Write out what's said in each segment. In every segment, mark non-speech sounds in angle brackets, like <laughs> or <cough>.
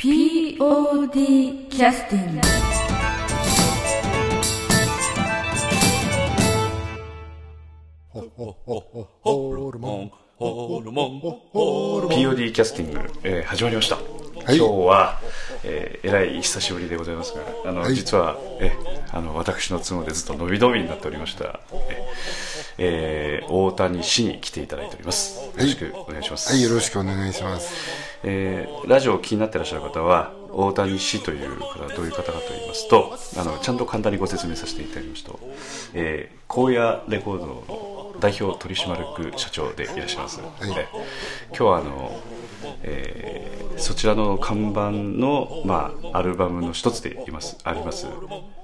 POD キャスティングホルモン、ホルモン、ホルモン。POD キャスティング、えー始まりました。い今日は、えーえらい久しぶりでございますが、あの、はい実は、えあの、私の都合でずっと伸び伸びになっておりました、ええー大谷氏に来ていただいております。よろしくお願いします。はい、よろしくお願いします。えーラジオを気になってらっしゃる方は大谷氏という方はどういう方かと言いますとあのちゃんと簡単にご説明させていただきますと、えー荒野レコードの代表取締役社長でいらっしゃいます、えー今日はあの、えーそちらの看板の、まあ、アルバムの一つでいますあります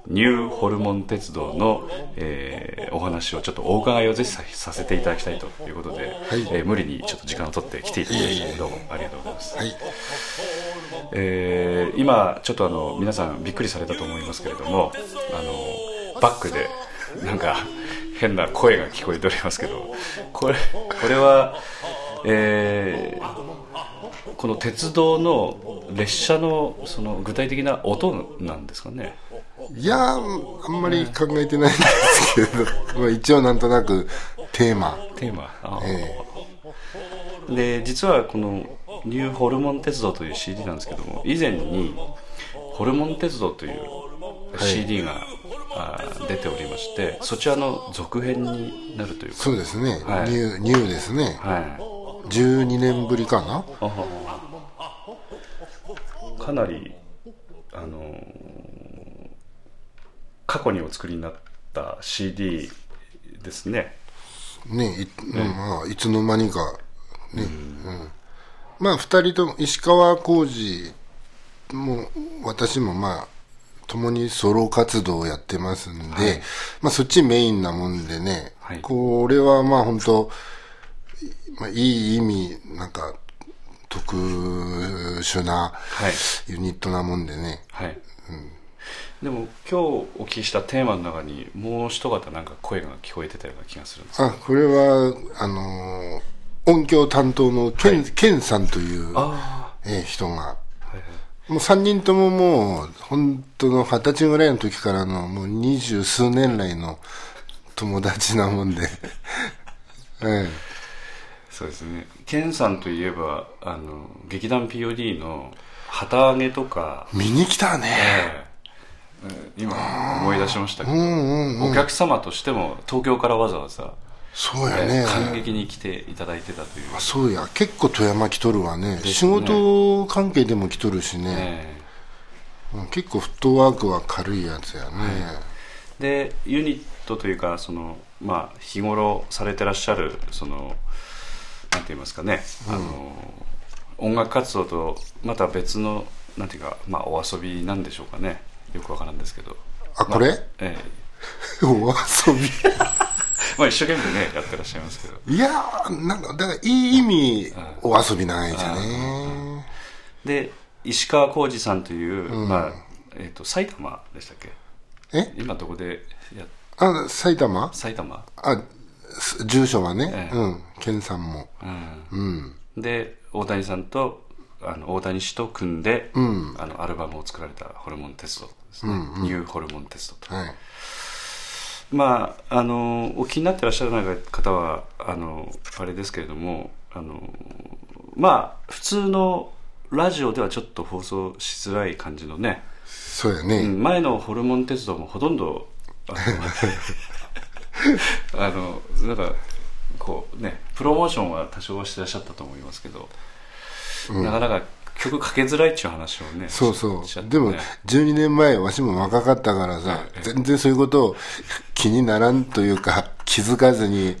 ニューホルモン鉄道の、えーお話をちょっとお伺いをぜひささせていただきたいということで、えー無理にちょっと時間を取って来ていただいてどうもありがとうございます、はい。えー今ちょっとあの皆さんびっくりされたと思いますけれどもあのバックでなんか変な声が聞こえておりますけどこれこれは、えーこの鉄道の列車のその具体的な音なんですかね？いやー、あんまり考えてないんですけれど、まあ一応なんとなくテーマ。テーマ。あーえで実はこの「ニューホルモン鉄道」という CD なんですけども以前に「ホルモン鉄道」という CD が、あー出ておりましてそちらの続編になるというか。そうですね、はい。ニュー、ニューですね。はい12年ぶりかな？かなりあのー過去にお作りになった CD ですね。ねい,、うんまあ、いつの間にか、ね。うん。まあ二人とも、石川浩二も、私もまあ、共にソロ活動をやってますんで、まあそっちメインなもんでね、はい。これはまあ本当まあいい意味、なんか、特殊なはい。ユニットなもんでね、はい、でも今日お聞きしたテーマの中にもう一方なんか声が聞こえてたような気がするんですあ、これは、あのー音響担当のケン、ケンさんという、あえー人が、あはいはい。もう三人とももう、本当の二十歳ぐらいの時からの、もう二十数年来の友達なもんで、<laughs> えそうですねケンさんといえばあの劇団 POD の旗揚げとか、え見に来たね。ええええ今思い出しましたけど、うんうんうん。お客様としても東京からわざわざ、そうやね。ええ感激に来ていただいてたという、あそうや、結構富山来とるわね。すね仕事関係でも来とるしね、結構フットワークは軽いやつやね。でユニットというかその、まあ、日頃されてらっしゃるそのなんて言いますかね、あの音楽活動とまた別のなんていうか、まあ、お遊びなんでしょうかね。よくわからんですけど。あ、これ、え <laughs> お遊び。え <laughs> まあ一生懸命ねやってらっしゃいますけど。いやー、なんか、だからいい意味、お遊びないじゃね。で石川浩二さんという、まあえー、と埼玉でしたっけ？え？今どこでやあ、埼玉？埼玉。あ、す住所はね、ええうん、健さんも。うんうん。で大谷さんとあの大谷氏と組んで、んあのアルバムを作られたホルモン鉄道ですね、ニューホルモン鉄道とはい。まああのお気になってらっしゃらない方はあのあれですけれどもあのまあ普通のラジオではちょっと放送しづらい感じのね、そうやね。うん前のホルモン鉄道もほとんど <laughs> <laughs> あのあのなんかこうねプロモーションは多少はしてらっしゃったと思いますけど、なかなか曲かけづらいっていう話をねそうそう。ししちゃっ。てでもね、12年前、わしも若かったからさ、全然そういうことを気にならんというか、気づかずに、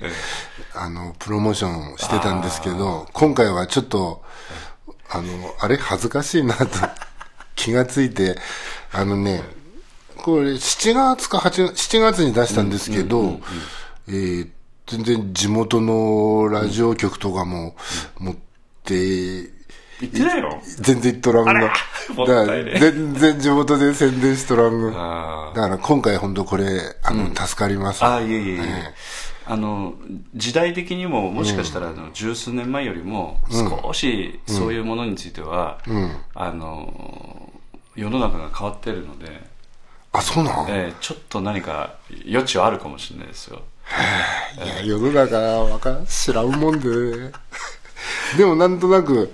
あの、プロモーションしてたんですけど、今回はちょっと、あの、あれ恥ずかしいなと気がついて、あのね、これ7月か8月、7月に出したんですけど、えー全然地元のラジオ局とかも持って、言ってないの？全然言っとらんが。もだから全然地元で宣伝しとらんが。あだから今回本当これ、あの、助かります。あいえいえいえ。あの時代的にももしかしたらあの十数年前よりも少しそういうものについては、うん。あの世の中が変わってるので、あ、そうなん、えーちょっと何か余地はあるかもしれないですよ。いや、世の中わかん、知らんもんで。<laughs> でもなんとなく、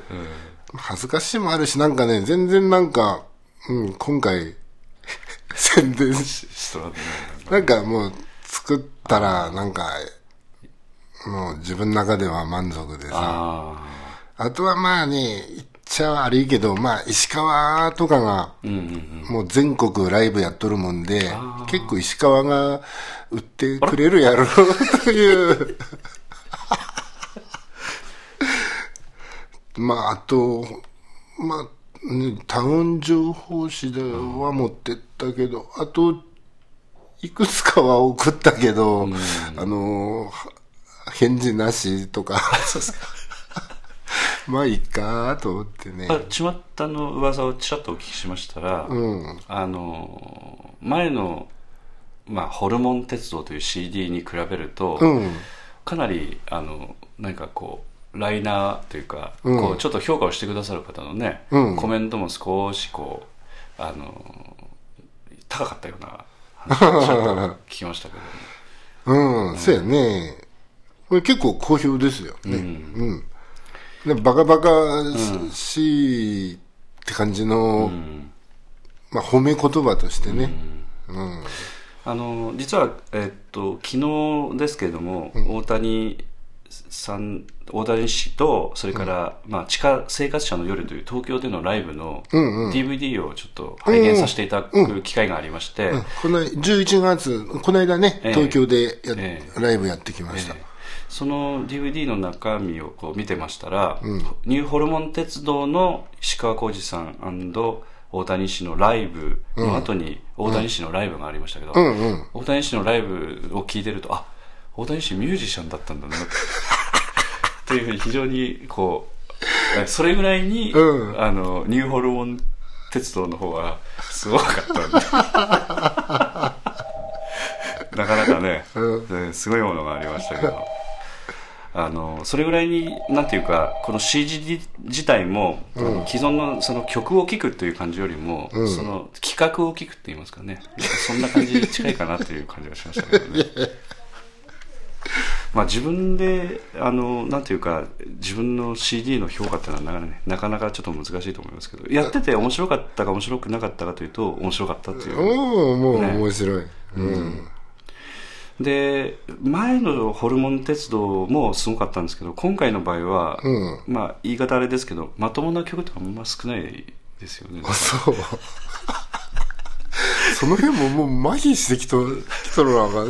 恥ずかしいもあるし、なんかね、全然なんか、うん、今回、<laughs> 宣伝し、人はね。なんかもう、作ったら、なんか、もう自分の中では満足でさ。ああとはまあね、ちゃ悪いけど、まあ石川とかが、もう全国ライブやっとるもんで、結構石川が売ってくれるやろうという。<laughs> まあ、あと、まあ、ね、タウン情報誌では持ってったけど、あと、いくつかは送ったけど、あの、返事なしとか、<laughs> まあいいかと思ってね。あちまったの噂をちらっとお聞きしましたら、うん。あの前の、まあ、ホルモン鉄道という CD に比べると、うん。かなりあの何かこうライナーというか、うんこうちょっと評価をしてくださる方のね、うんコメントも少しこうあの高かったような話をちょっと聞きましたけど、<laughs> うん、そうやね。これ結構好評ですよね。うん。でバカバカしいって感じの、まあ褒め言葉としてね。うん。あの実は、えっと昨日ですけれども、大谷さん大谷氏とそれから、まあ、地下生活者の夜という東京でのライブの DVD をちょっと拝見させていただく機会がありまして、この11月、この間ね、ええ。東京でや、え。ライブやってきました。ええその DVD の中身をこう見てましたら、ニューホルモン鉄道の石川浩二さん大谷氏のライブの後に大谷氏のライブがありましたけど、うんうん。大谷氏のライブを聞いてるとあ大谷氏ミュージシャンだったんだなと <laughs> いうふうに非常にこうえそれぐらいに、うん。あのニューホルモン鉄道の方はすごかったんで。<laughs> なかなかね、えすごいものがありましたけどあのそれぐらいになんていうかこの CG 自体も、あの既存のその曲を聴くという感じよりも、その企画を聴くって言いますかね。そんな感じに近いかなという感じがしましたけどね。<laughs> まあ自分であのなんていうか自分の CD の評価っていうのはなかなか,、ね、なかなかちょっと難しいと思いますけどやってて面白かったか面白くなかったかというと面白かったという。おーもうね。面白い。うん。で前のホルモン鉄道もすごかったんですけど今回の場合は、うん。まあ言い方あれですけどまともな曲ってあんま少ないですよね。あ、そう。<laughs> その辺ももう麻痺してきときとるのかね。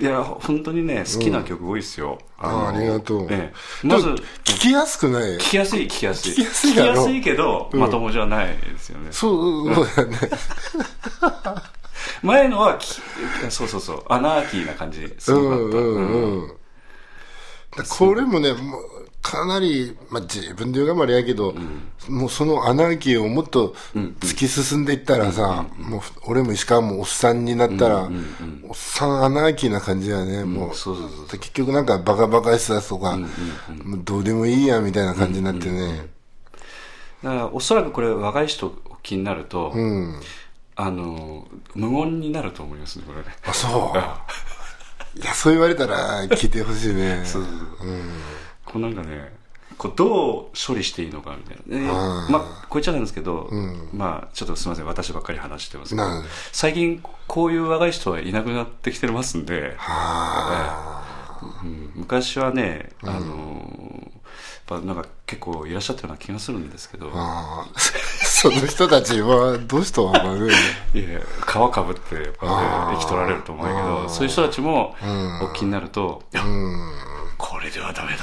<laughs> いや本当にね好きな曲多いですよ、あのありがとう。ええ。まず聞きやすくない？聞きやすい聞きやすい。聞きやすいだろ。聞きやすいけど、まともじゃないですよね。そう、そうだね。<laughs> 前のはきそうそうそうアナーキーな感じすうごかった、んうんうん。これもね、もうかなり、まあ、自分で言うがまれやけど、もうそのアナーキーをもっと突き進んでいったらさ、もう俺も石川もおっさんになったら、おっさんアナーキーな感じだね、もう。そうそうそう結局なんかバカバカしさとか、もうどうでもいいやみたいな感じになってね。だからおそらくこれ若い人お気になると、うん。あの無言になると思いますねこれね。あ、そう。いや、そう言われたら聞いてほしいね。そうそうそう。こうなんかねこうどう処理していいのかみたいな、であー。まあこう言っちゃなんですけど、まあちょっとすみません私ばっかり話してますけど。最近こういう若い人はいなくなってきてますんで、はうん。昔はね、あのーぱなんか結構いらっしゃったような気がするんですけど、あ。ああ。その人たちはどうしたのかね。いや皮かぶってやっぱ、ね、生き取られると思うけどそういう人たちもお気になると、いやこれではダメだ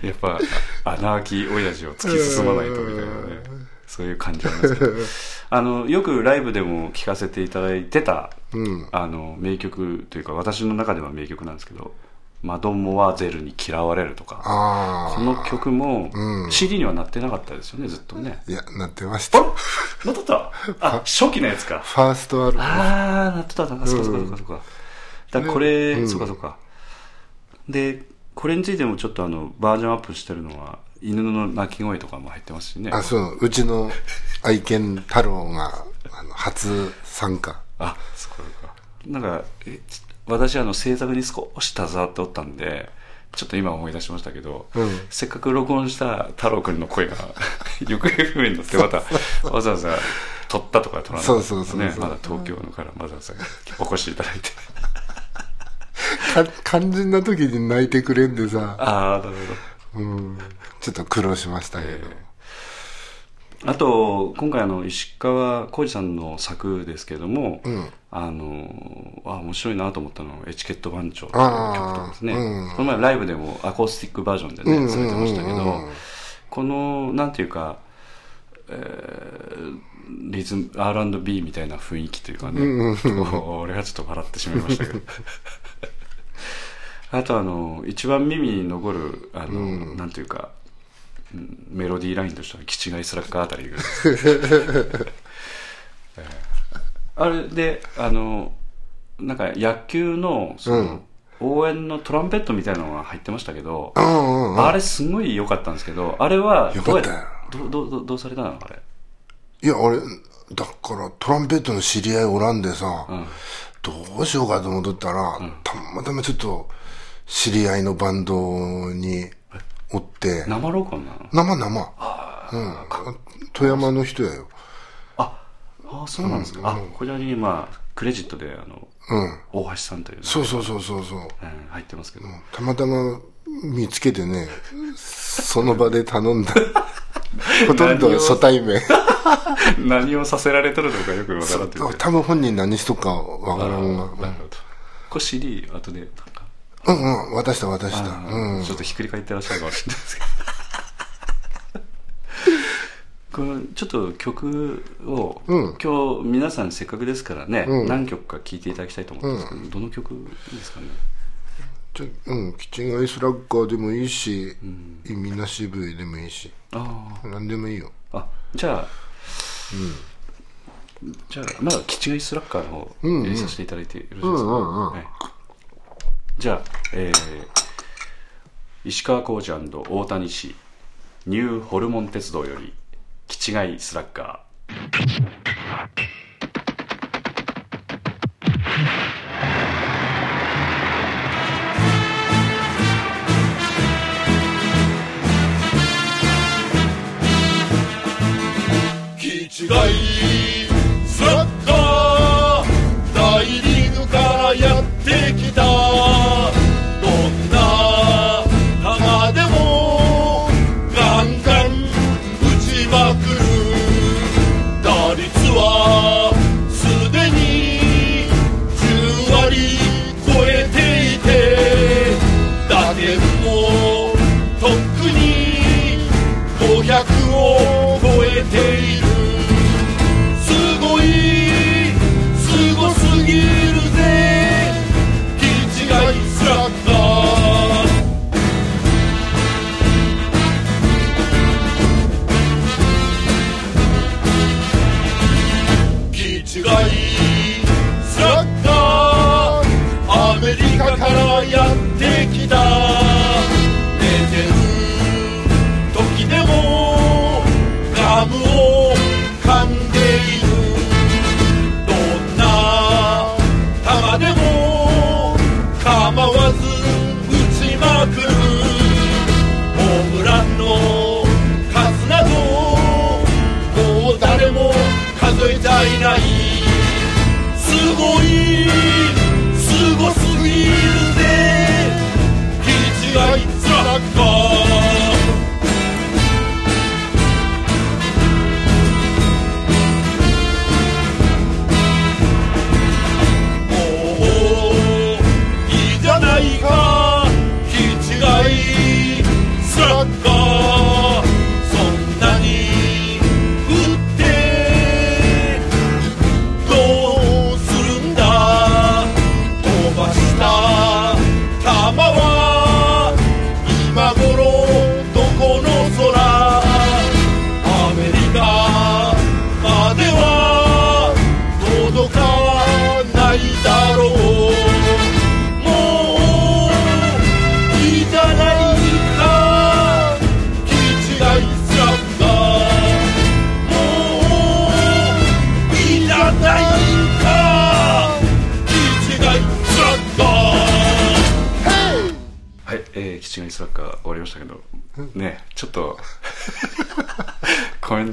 と <laughs> やっぱアナーキー親父を突き進まないとみたいなねそういう感じなんですけど <laughs> あのよくライブでも聴かせていただいてた、うん。あの名曲というか私の中では名曲なんですけどマドモワゼルに嫌われるとか、あこの曲もうん CD にはなってなかったですよね、ずっとね。あ。いや、なってました。あフなっとった？あ、初期のやつか。ァーストアルバム。あー、なっとったな。そうかそうかそうか。だこれ、うんそうかそうか。で、これについてもちょっとあの、バージョンアップしてるのは、犬の鳴き声とかも入ってますしね。あ、そう、うちの愛犬太郎が、あの、初参加。あ、そうかそうか。なんか、え私あの制作に少し携わっておったんで、ちょっと今思い出しましたけど、うん。せっかく録音した太郎くんの声が <laughs> 行方不明になってまたわざわざ撮ったとか撮らなかったそうそうそうそう。ね、まだ東京のからわざわざお越しいただいて。か肝心な時に泣いてくれんでさ、ああ、なるほど。うん、ちょっと苦労しましたけど。あと、今回あの、石川浩二さんの作ですけれども、んあの、あ、面白いなと思ったのは、エチケット番長という曲とかですね。うんこの前ライブでもアコースティックバージョンでね、うんされてましたけど、うんうんうんこの、なんていうか、えーリズム、R&B みたいな雰囲気というかね、俺がちょっと笑ってしまいましたけど。<laughs> あとあの、一番耳に残る、あの、なんていうか、うんメロディーラインとしては、キチガイスラッガーあたりぐらいです。<laughs> えーあれで、あの、なんか野球の、その、応援のトランペットみたいなのが入ってましたけど、うんうんうん。あれすごい良かったんですけど、あれはどうやどうどうどうどうされたの？あれ。いや、俺、だからトランペットの知り合いおらんでさ、どうしようかと思っとったら、たまたまちょっと知り合いのバンドにおって、生録音なの？生生。うん。富山の人やよ。あ、あそうなんですか。あ、こちらにまあ、クレジットで、あの、うん。大橋さんというね、そうそうそうそうそう。うん入ってますけど。たまたま見つけてね、その場で頼んだ。<laughs> ほとんど初対面。<laughs> 何をさせられとるのかよくわからんって多分本人何しとくかわからんが。なるほど。これ CD、後で、なんか、うんうん、渡した渡した。うん。ちょっとひっくり返ってらっしゃるかもしれないですけど。このちょっと曲を、うん。今日皆さんせっかくですからね、うん。何曲か聴いていただきたいと思うんですけど、どの曲ですかね？うん、キッチンアイスラッガーでもいいし、意味なし笛でもいいし、あ何でもいいよ。ああじゃあ、じゃあまだキッチンアイスラッカーの方うんうん。入れさせていただいてよろしいですか、じゃあ、えー、石川浩二大谷氏ニューホルモン鉄道よりキチガイスラッガー。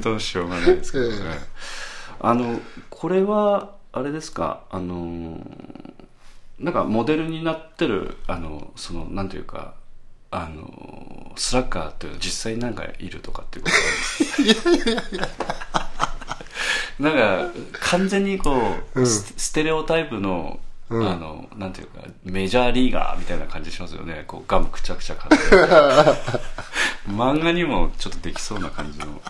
コメントのしようがない。ですけどね。ええあの、これは、あれですか、あの、なんかモデルになってる、あの、その、なんていうか、あの、スラッガーっていうのは実際になんかいるとかっていうこと？なんですかなんか、完全にこう、スステレオタイプの、あの、なんていうか、メジャーリーガーみたいな感じしますよね。こう、ガムくちゃくちゃかんで。<laughs> 漫画にもちょっとできそうな感じの、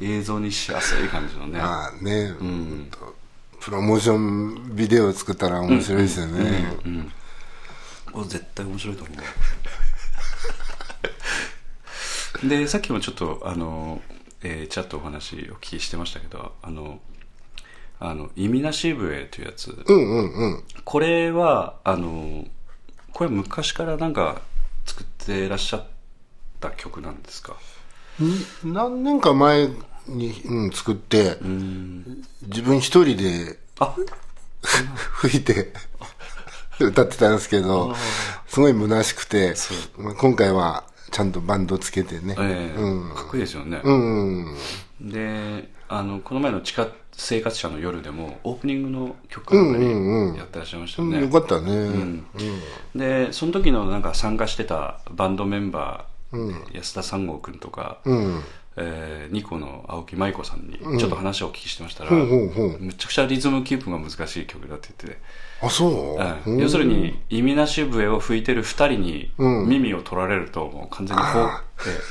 映像にしやすい感じのね。まあね、うんとプロモーションビデオを作ったら面白いですよね。これ絶対面白いと思う <laughs> でさっきもちょっとあの、えーチャットお話お聞きしてましたけどあのあの意味なし笛というやつ、うんうんうん。これはあのこれ昔からなんか作ってらっしゃった曲なんですか？に何年か前に、うん、作って、自分一人であ吹いて歌ってたんですけど、すごい虚しくて、まあ今回はちゃんとバンドつけてね。ええうん。かっこいいですよね、うん。であのこの前の地下生活者の夜でもオープニングの曲なんかにやってらっしゃいましたよね、よかったね。うん。でその時のなんか参加してたバンドメンバー、安田三郷君とか、うん。えーニコの青木舞子さんにちょっと話をお聞きしてましたら、ほうほうほう。むちゃくちゃリズムキープが難しい曲だって言ってて、あ、そう、うん。要するに意味なし笛を吹いてる二人にうん。耳を取られるともう完全に崩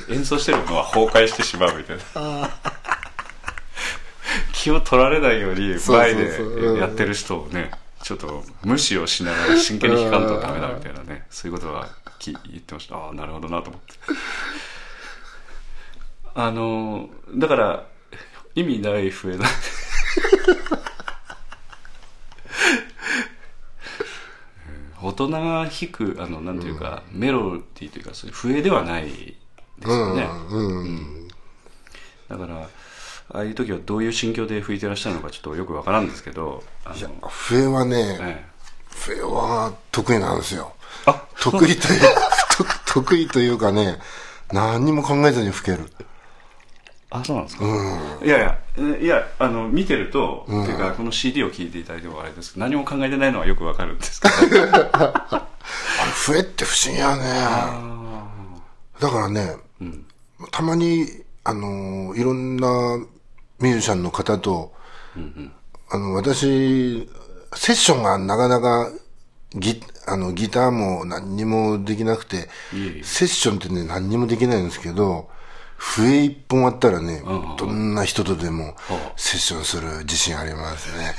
えー演奏してるのは崩壊してしまうみたいな。<laughs> 気を取られないように前でやってる人をねちょっと無視をしながら真剣に弾かんとダメだみたいなね。そういうことはき言ってました。ああなるほどなと思って。<laughs> あのだから意味ない笛だ。<laughs> 大人が弾くあのなんていうか、メロディーというかそういう笛ではないですよね、うん。だからああいう時はどういう心境で吹いてらっしゃるのかちょっとよくわからんですけどあの、笛はね、ええ。笛は得意なんですよ。あ得意という、と <laughs> 得意というかね、何にも考えずに吹ける。あそうなんですか、いやいやえいやあの見てると、っていうかこの CD を聴いていただいてもあれですけど何も考えてないのはよくわかるんですけど。<laughs> あれ笛って不思議やね。だからね、たまに、あのーいろんなミュージシャンの方と、あの、私、セッションがなかなかギあのギターも何にもできなくて、セッションってね、何にもできないんですけど、笛一本あったらね、んうんどんな人とでもセッションする自信ありますね。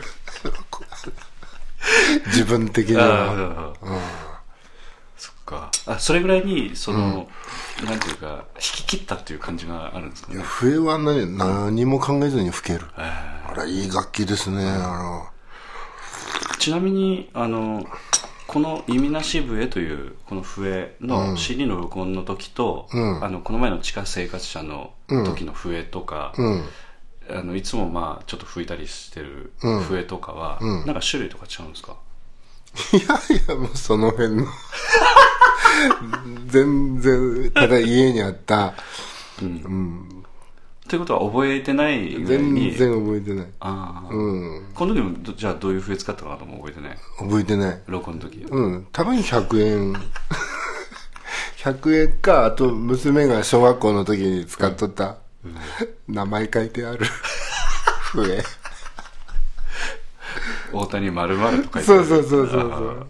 <laughs> <laughs> 自分的にあは。あそっか。あそれぐらいにその、なんていうか引き切ったっていう感じがあるんですかね。笛はね、何も考えずに吹ける。えあれ、いい楽器ですね。あーちなみにあのこの「意味なし笛」というこの笛の CD の録音の時と、あのこの前の地下生活者の時の笛とか、の、うん。あのいつもまあちょっと吹いたりしてる笛とかは、なんか種類とか違うんですか？<laughs> いやいや、もうその辺の。<laughs> 全然、ただ家にあった。ということは覚えてない全に然覚えてない。ああ、うん。この時もどじゃあどういう笛使ったかなとも覚えてない覚えてない。録音の時、うん。多分100円。100円か、あと娘が小学校の時に使っとった、名前書いてある笛。大谷丸々と書いてあるそうそうそうそう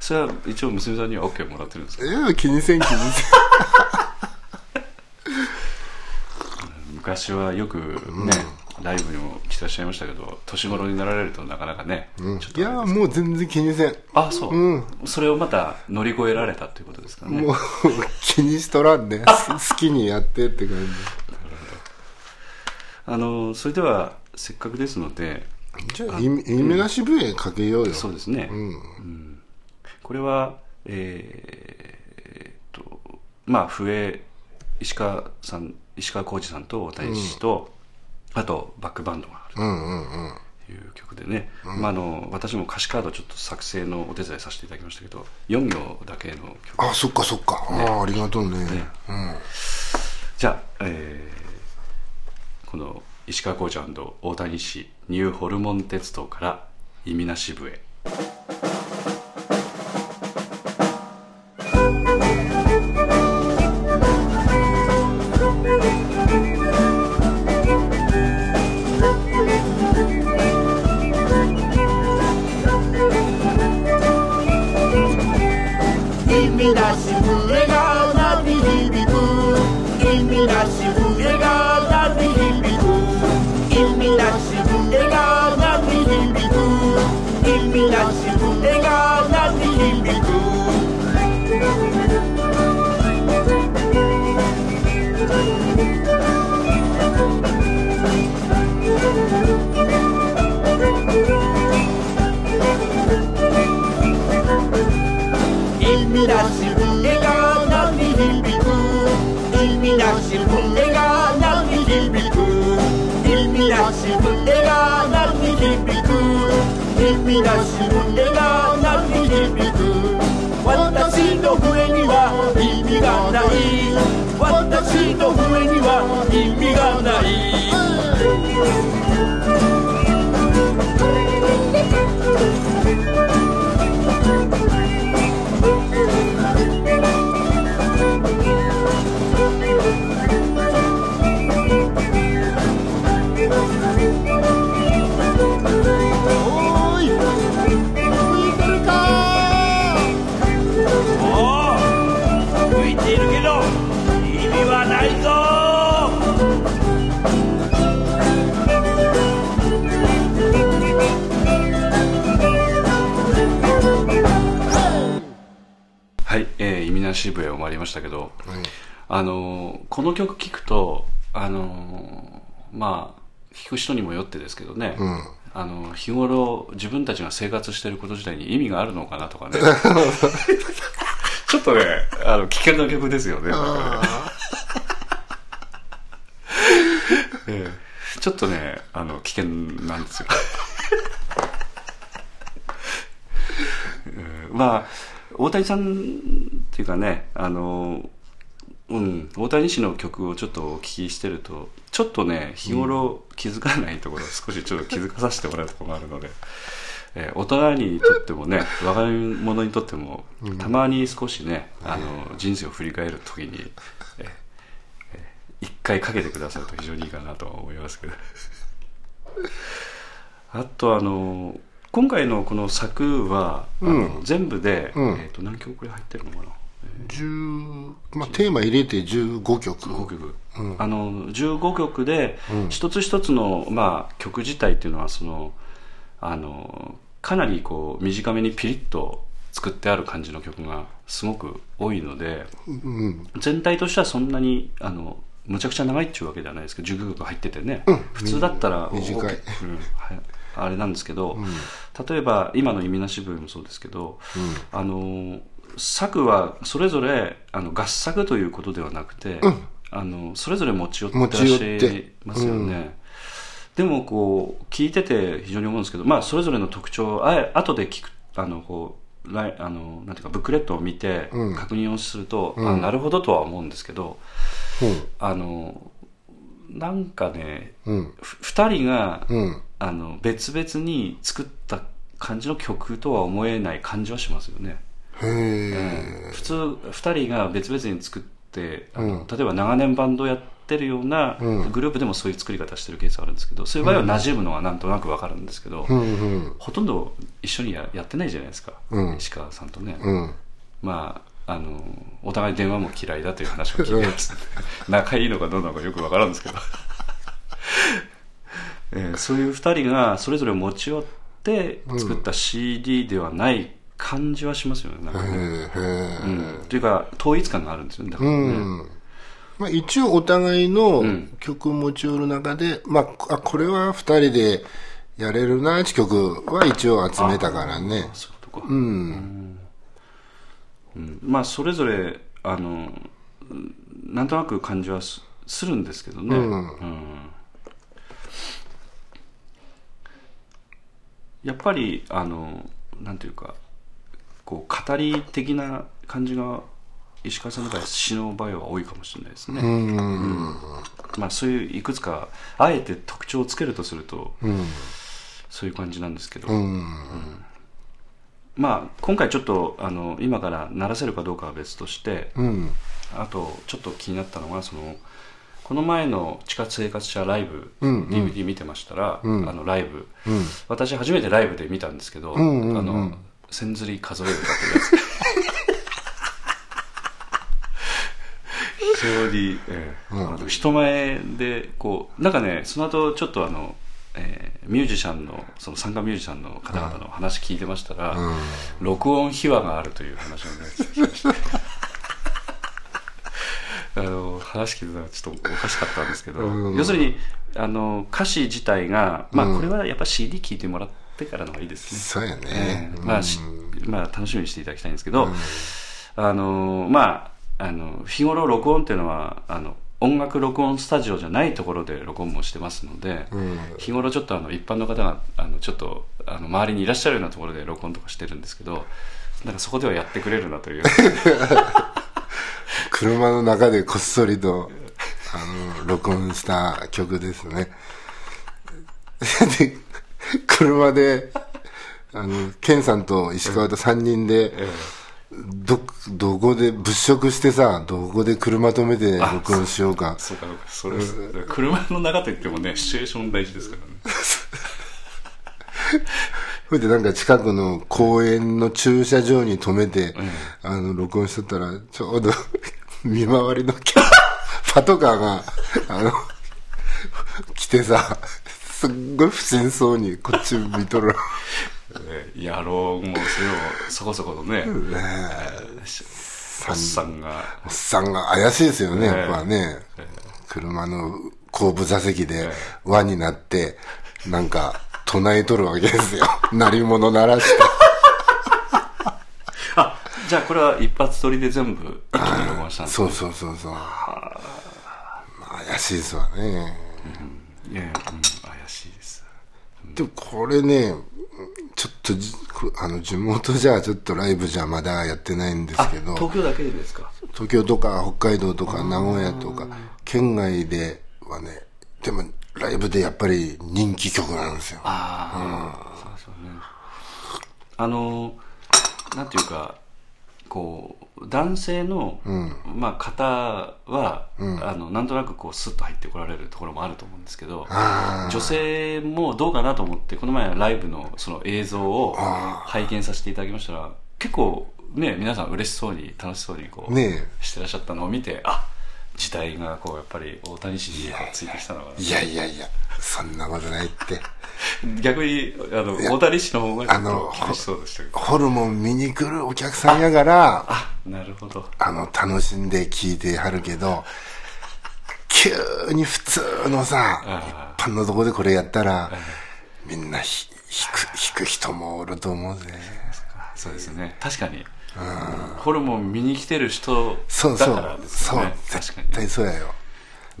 それは一応娘さんには OK もらってるんですか？いや、気にせん気にせん。昔はよくね、ライブにも来てらっしゃいましたけど年頃になられるとなかなかね、ちょっといや、もう全然気にせん。あそう、それをまた乗り越えられたっていうことですかね。もう気にしとらんね。<laughs> 好きにやってって感あのそれではせっかくですのでじ。じゃあ、意味意味なし笛かけようよ。そうですね、うんこれはえーっとまあ笛石川さん石川浩二さんと大谷氏と、あとバックバンドがある。うんうんうん。という曲でね、まあ、あの私も歌詞カードちょっと作成のお手伝いさせていただきましたけど4行だけの曲。あそっかそっか、ああありがとうね。うん。じゃあ、えーこの石川浩二大谷氏ニューホルモン鉄道から意味なし部 일미나시 군대가 날리 길비구 일미나시 군대가 날리 길비구 일미나시 군대가 날리 길비구 私の笛には意味がない私の笛には意味がないえー、意味なし部へ終わりましたけど、あのーこの曲聴くとあのーまあ聴く人にもよってですけどね、あの日頃自分たちが生活していること自体に意味があるのかなとかね。<laughs> ちょっとねあの危険な曲ですよね。ね <laughs> ええ。ちょっとねあの危険なんですよ。う <laughs> んまあ大谷さんっていうかねあのうん、大谷氏の曲をちょっとお聞きしてるとちょっとね日頃気づかないところを少しちょっと気づかさせてもらうところがあるので、えー大人にとってもね若者にとってもたまに少しね、あの人生を振り返る時に、えーえー一回かけてくださると非常にいいかなとは思いますけど。あとあの今回のこの作は、あの全部で、ん。えー、と何曲くらい入ってるのかな？10まあ、テーマ入れて15曲。15曲、あの15曲で一つ一つの、まあ、曲自体っていうのはそのあのかなりこう短めにピリッと作ってある感じの曲がすごく多いので、うん。全体としてはそんなにあのむちゃくちゃ長いっていうわけではないですけど15曲入っててね、普通だったら短い。うん。はい。あれなんですけど、例えば今の「意味なし部」もそうですけど、あの作はそれぞれあの合作ということではなくて、あのそれぞれ持ち寄ってらっしゃいてますよね、でもこう聞いてて非常に思うんですけど、まあ、それぞれの特徴をあえ後で聞くあのこうあのなんていうかブックレットを見てうん。確認をすると、あなるほどとは思うんですけどあのなんかねうん。ふ2人が、うん。あの別々に作った感じの曲とは思えない感じはしますよね、へえ普通2人が別々に作ってあの、例えば長年バンドやってるようなうん。グループでもそういう作り方してるケースあるんですけどそういう場合は馴染むのはなんとなくわかるんですけど、うんうん。ほとんど一緒にややってないじゃないですか、うん。石川さんとね、うん。まああのお互い電話も嫌いだという話を聞いてます、仲いいのかどうなのかよくわからんですけど、<laughs> えーそういう2人がそれぞれ持ち寄って作った CD ではない感じはしますよねなんかね、うん、というか統一感があるんですよねだかえらね、うん。まあ、一応お互いのん。曲持ち寄る中で、まあ、あこれは二人でやれるなって曲は一応集めたからね。そういうことか、うん。うん。まあそれぞれあのうんなんとなく感じはすするんですけどね、うん。うん。やっぱりあのなんていうかこう語り的な感じが石川さんの場合詩の場合は多いかもしれないですね、うん。まあ、そういういくつかあえて特徴をつけるとすると、そういう感じなんですけど、まあ、今回ちょっとあの今から鳴らせるかどうかは別として、うん。あとちょっと気になったのがそのこの前の地下生活者ライブ、うんうん。DVD 見てましたら、うん。あのライブ、うん。私初めてライブで見たんですけど、んうんうん。あの千釣り数えるかっていうやつ。非常に、ええあの人前でこうなんかねその後ちょっとあの、えーミュージシャンのその参加ミュージシャンの方々の話聞いてましたら、録音秘話があるという話をね聞きました。<laughs> あの話聞いてたらちょっとおかしかったんですけど、うん。要するにあの歌詞自体が、まあ、これはやっぱ CD 聴いてもらってからの方がいいですね。そうやね。ええ。まあしまあ、楽しみにしていただきたいんですけど、あのまあ、あの日頃録音っていうのはあの音楽録音スタジオじゃないところで録音もしてますので、日頃ちょっとあの一般の方があのちょっとあの周りにいらっしゃるようなところで録音とかしてるんですけどなんかそこではやってくれるなという。<laughs> 車の中でこっそりとあの録音した曲ですね。<laughs> で <laughs> 車であのケンさんと石川と3人で、どどこで物色してさどこで車止めて録音しようか。そうかそうか。それです車の中といってもねシチュエーション大事ですからね。<laughs> それでなんか近くの公園の駐車場に止めて、あの、録音しとったら、ちょうど <laughs> 見回りのキャパトカーが、あの、来てさ、すっごい不審そうにこっち見とる。え <laughs> ー野郎もそれをそこそこのね、えーおっさんがおっさんが怪しいですよね、ええやっぱね。車の後部座席で輪になって、なんか唱えとるわけですよ。<laughs> 鳴り物鳴らして。<laughs> あじゃあこれは一発撮りで全部一気に録音したんですそうそうそうそう。まあ怪しいですわね。いやいや、うん、怪しいです。でもこれね、ちょっとあの地元じゃちょっとライブじゃまだやってないんですけど、東京だけでですか？東京とか北海道とか名古屋とか、県外ではね、でもライブでやっぱり人気曲なんですよ。ああ、そうですよね。あのなんていうかこう男性の、まあ、方は、あのなんとなくこうスッと入ってこられるところもあると思うんですけど女性もどうかなと思ってこの前ライブのその映像を拝見させていただきましたら結構ね皆さん嬉しそうに楽しそうにこう、ねしてらっしゃったのを見てあ時代がこうやっぱり大谷氏についてきたのがいやいやいや、そんなことないって。<laughs> 逆にあの大谷氏の方があのホルモン見に来るお客さんやから、あなるほど。あの、楽しんで聴いてはるけど、急に普通のさ、あ一般のとこでこれやったら、みんなひ弾く、弾く人もおると思うぜ。そうですね。確かにホルモン見に来てる人そうそうだから。ですそうよね。確絶かに対そうやよ。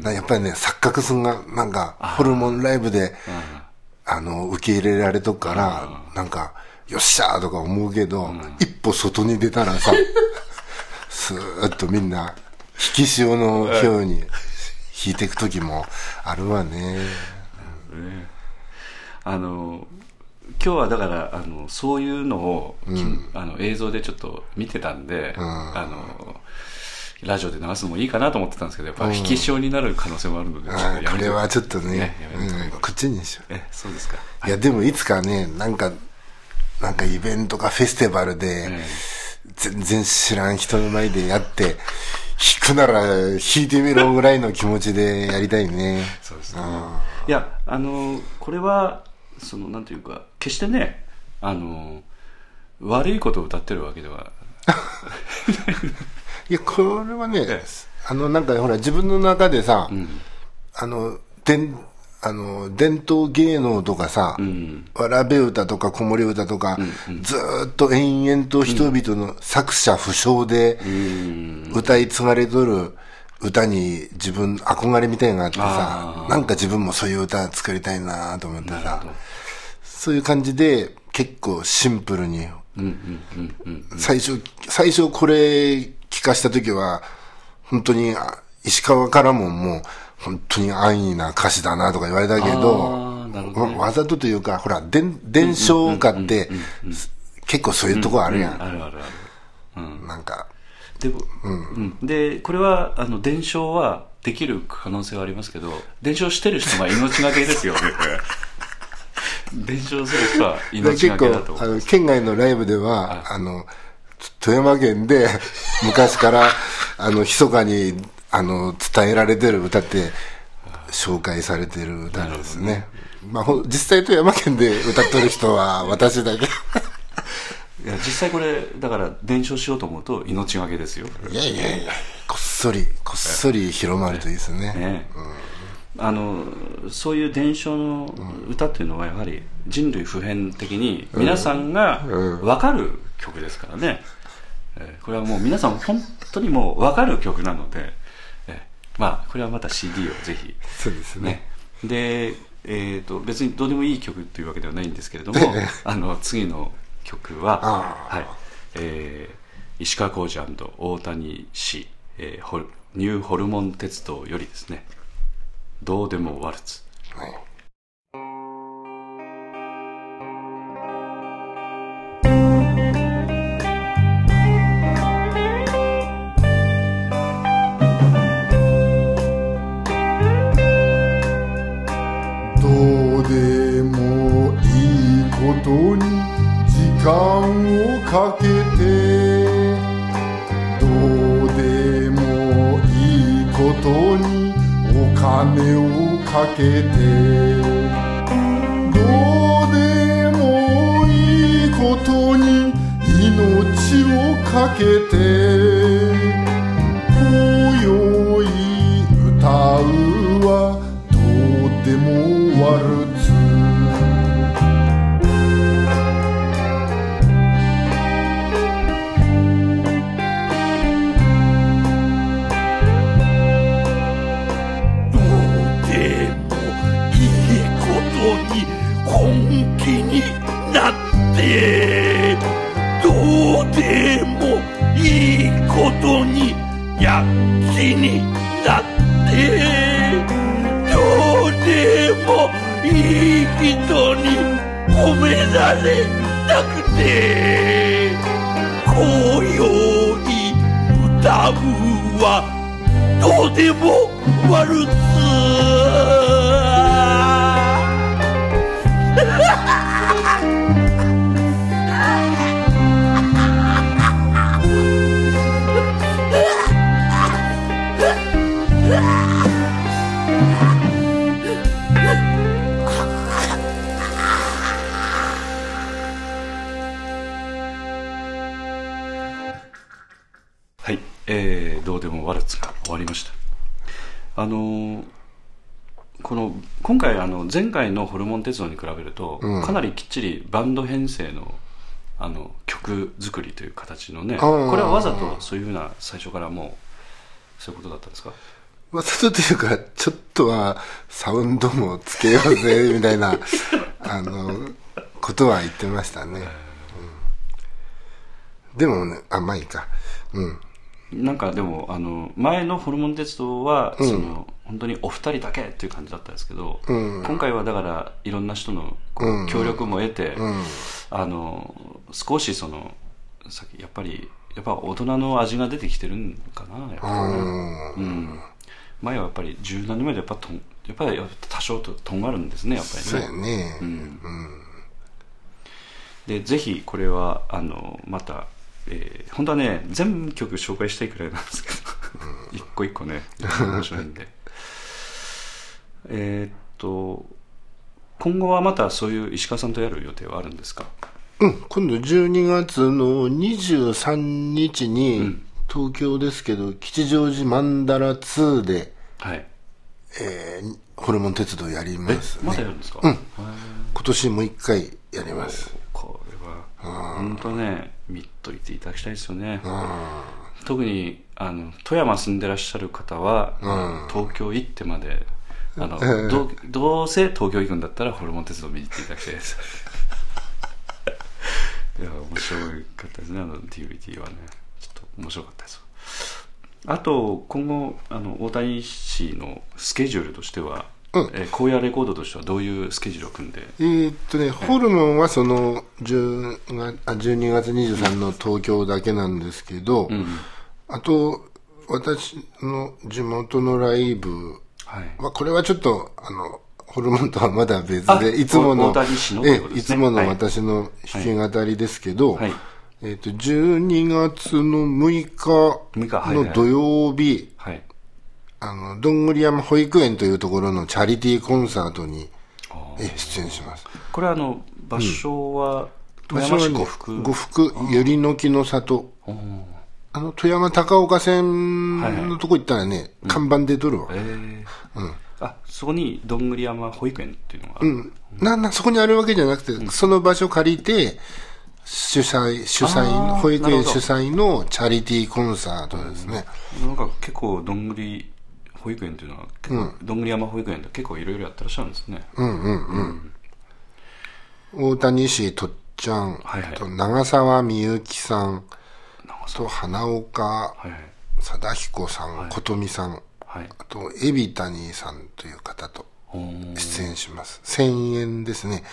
やっぱりね、錯覚すんが、なんか、ホルモンライブで、あの、受け入れられとくから、なんか、よっしゃーとか思うけど、一歩外に出たらさ、<laughs> スーッとみんな、引き潮のように引いていく時もあるわね。あの今日はだからあのそういうのを、あの映像でちょっと見てたんで、あのラジオで流すのもいいかなと思ってたんですけどやっぱ引き潮になる可能性もあるので、ちょっとやめて。これはちょっとね、やめて。うん、こっちにしよう。えそうですか。い。や、でもいつかね、なんか、なんかイベントかフェスティバルで、え全然知らん人の前でやって、弾くなら弾いてみろぐらいの気持ちでやりたいね。そうですね。いやあのこれはそのなんていうか決してねあの悪いことを歌ってるわけでは <laughs> いや、これはねええ、あの、なんかほら、自分の中でさ、あの、伝、あの、伝統芸能とかさ、わらべ歌とか子守歌とか、ずーっと延々と人々の作者不詳で歌い継がれとる歌に自分憧れみたいなのがあってさなんか自分もそういう歌作りたいなと思ってさ、そういう感じで結構シンプルに、最初、最初これ聞かした時は、本当にあ石川からももう、本当に安易な歌詞だなとか言われたけあど、ね。わわざとというか、ほら、伝伝承歌って、結構そういうとこあるやん。あるあるある。うん。なんか、でも、うん。でこれはあの伝承はできる可能性はありますけど伝承してる人は命がけですよ <laughs> 伝承する人は命結がけだと構、思うあの、県外のライブでは、あの、富山県で昔から、<laughs> あの、密かに、あの、伝えられてる歌って、紹介されてる歌ですね。まあ、実際富山県で歌ってる人は <laughs> 私だけ。いや実際これだから伝承しようと思うと命がけですよいやいやいや、こっそり、こっそり広まるといいですね。ねあのそういう伝承の歌っていうのはやはり人類普遍的に皆さんが分かる曲ですからね、えーこれはもう皆さん本当にもう分かる曲なので、えーまあこれはまた CD をぜひそうですね。ね。で、えー、と別にどうでもいい曲というわけではないんですけれどもあの次の曲は、あはい。えー石川浩二大谷氏、えーニューホルモン鉄道よりですね「どうでもワルツはい。金をかけて。どうでもいいことに命をかけて。躍起になってどうでもいい人に褒められなくて今宵歌うはどうでもワルツはい、<laughs> あのーこの今回あの前回のホルモン鉄道に比べると、かなりきっちりバンド編成のあの曲作りという形のねこーれはわざとそういうふうな最初からもうそういうことだったんですか？わざとというか、ちょっとはサウンドもつけようぜ、みたいな、<laughs> あの、ことは言ってましたね。うんでもね、あ、まあいいか。うん。なんかでもあの前のホルモン鉄道は、その本当にお二人だけっていう感じだったんですけど、今回はだからいろんな人の協力も得て、あの少しそのさっきやっぱりやっぱ大人の味が出てきてるんかなやっぱ。りねうん、前はやっぱり十何年前でやっぱとんやっぱり多少ととんがるんですねやっぱりね。そうやね。でぜひこれはあのまた、えー本当はね全曲紹介したいくらいなんですけど。一個一個ね。面白いんで。<laughs> えーっと今後はまたそういう石川さんとやる予定はあるんですか？うん、今度12月の23日に、東京ですけど、吉祥寺マンダラ2で、はい。えーホルモン鉄道やります、ね。まだやるんですか、今年もう一回やります。これは本当ね見っといていただきたいですよね。特にあの富山住んでらっしゃる方は、東京行ってまであの、どうどうせ東京行くんだったらホルモン鉄道見に行っていただきたいです。<laughs> いや面白かったですねあの DVD はね。ちょっと面白かったです。あと今後あの大谷氏のスケジュールとしては、うん。えー荒野レコードとしてはどういうスケジュールを組んで？えーっとね、ホルモンはその10があ12月23の東京だけなんですけど、あと、私の地元のライブはい。は、これはちょっと、あの、ホルモンとはまだ別あで、いつもの、大谷氏のということえいつものはい。私の弾き語りですけど、はい。えーっと、12月の6 6日の土曜日、はいあの、どんぐり山保育園というところのチャリティーコンサートに、え出演します。これはあの場所は富山市呉服、呉服、ゆりの木の里。あの、富山高岡線のとこ行ったらね、看板出とるわ。えー。あそこにどんぐり山保育園っていうのがうん。な、な、そこにあるわけじゃなくて、その場所借りて、主催、主催保育園主催のチャリティーコンサートですね。なんか結構どんぐり保育園っていうのは結構、どんぐり山保育園って結構いろいろやってらっしゃるんですね、大谷市とっちゃん、はいはい。と長澤みゆきさん、と花岡はいはい。貞彦さん、琴美さん、はい。あと、エビタニーさんという方と出演します。1000円ですね。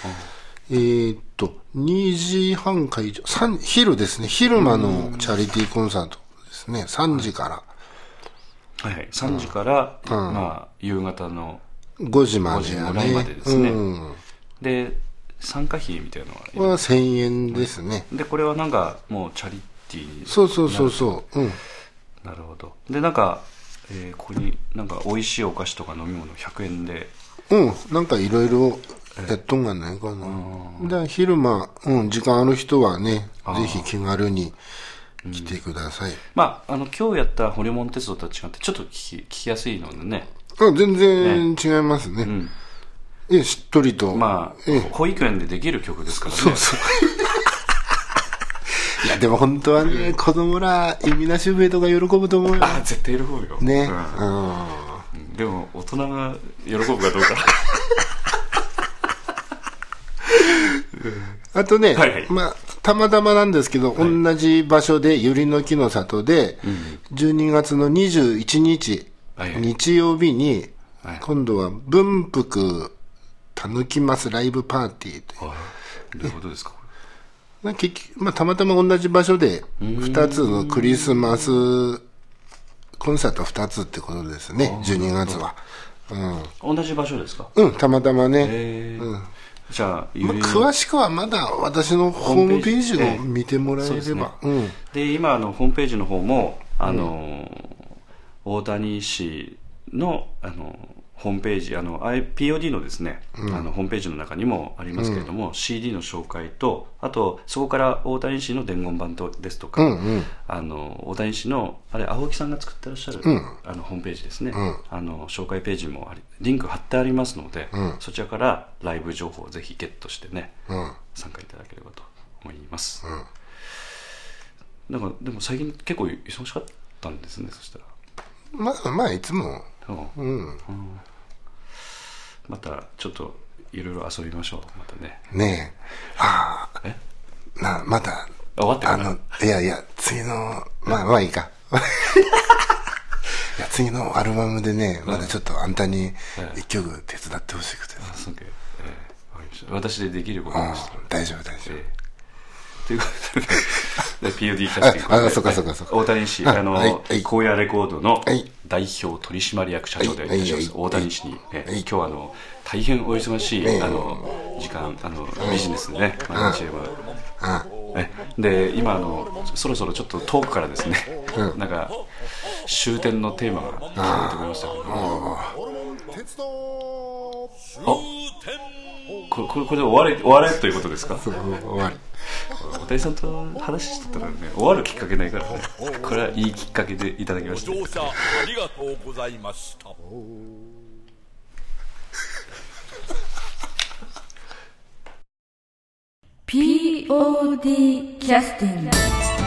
えーっと、2時半会場、三昼ですね、昼間のチャリティーコンサートですね、3時からはいはい、3時から、まあ、夕方の5時ま5時でやぐらいまねで。ですね、うん。で参加費みたいなのはは1000円ですね。でこれはなんかもうチャリティーにそうそうそうそう。うん。なるほどでなんか、えーここになんか美味しいお菓子とか飲み物100円でうん、なんかいろいろやっとんがないかな。で、昼間、うん、時間ある人はね、ぜひ気軽に来てください。まああの今日やったホリモン鉄道とは違ってちょっと聞き聞きやすいのでねあ全然違いますね。んえ、しっとりと。まあ、ええ保育園でできる曲ですからねそうそう。<laughs> いや、でも本当はね、子供ら、意味なし笛とか喜ぶと思うよ。あ絶対喜ぶよね。うんうん。でも大人が喜ぶかどうか <laughs> あとね、はいはいまあ、たまたまなんですけど、同じ場所で、ゆりの木の里で、12月の21日、はいはい。日曜日に、はい。今度は文福たぬきますライブパーティーという。はいどういうことですか？こまあたまたま同じ場所で、2つのクリスマスコンサート2つってことですね、12月は。れ同じ場所ですか？うん、うん、たまたまね。えーじゃあ、ゆま詳しくはまだ私のホームページを見てもらえれば。うん。で今あのホームページの方もあの、大谷氏のあのホームページあの POD のですね、あのホームページの中にもありますけれども、CD の紹介とあとそこから大谷氏の伝言版とですとか、あの大谷氏のあれ青木さんが作ってらっしゃる、あのホームページですね、あの紹介ページもありリンク貼ってありますので、そちらからライブ情報をぜひゲットしてね、参加いただければと思います、なんかでも最近結構忙しかったんですねそしたら。まあ、まあ、いつも。そう。うん。またちょっといろいろ遊びましょう。またね。ねえ。あえ？あ、な、まだ、あ終わってから？あの、いやいや、次の、まあ、まあいいか。<laughs> いや、次のアルバムでね、まだちょっとあんたに一曲手伝ってほしくて。あそうかえ私でできることうんでしたら、大丈夫、大丈ええということで。で POD キャスティングああそうかそうかそうか。大谷氏ああの、はいはい。荒野レコードのはい。代表取締役社長でいらっしゃいます、大谷氏に、え今日はあの大変お忙しい、はいあの時間あのビジネスでね毎日は。で今あのそろそろちょっと遠くからですね、なんか終点のテーマが聞こえてきましたけど鉄道。終点これこれこれで終われ終われということですか？そう終わり。大谷さんと話しとったらね終わるきっかけないからね。これはいいきっかけでいただきました。ご乗車ありがとうございました。POD キャスティング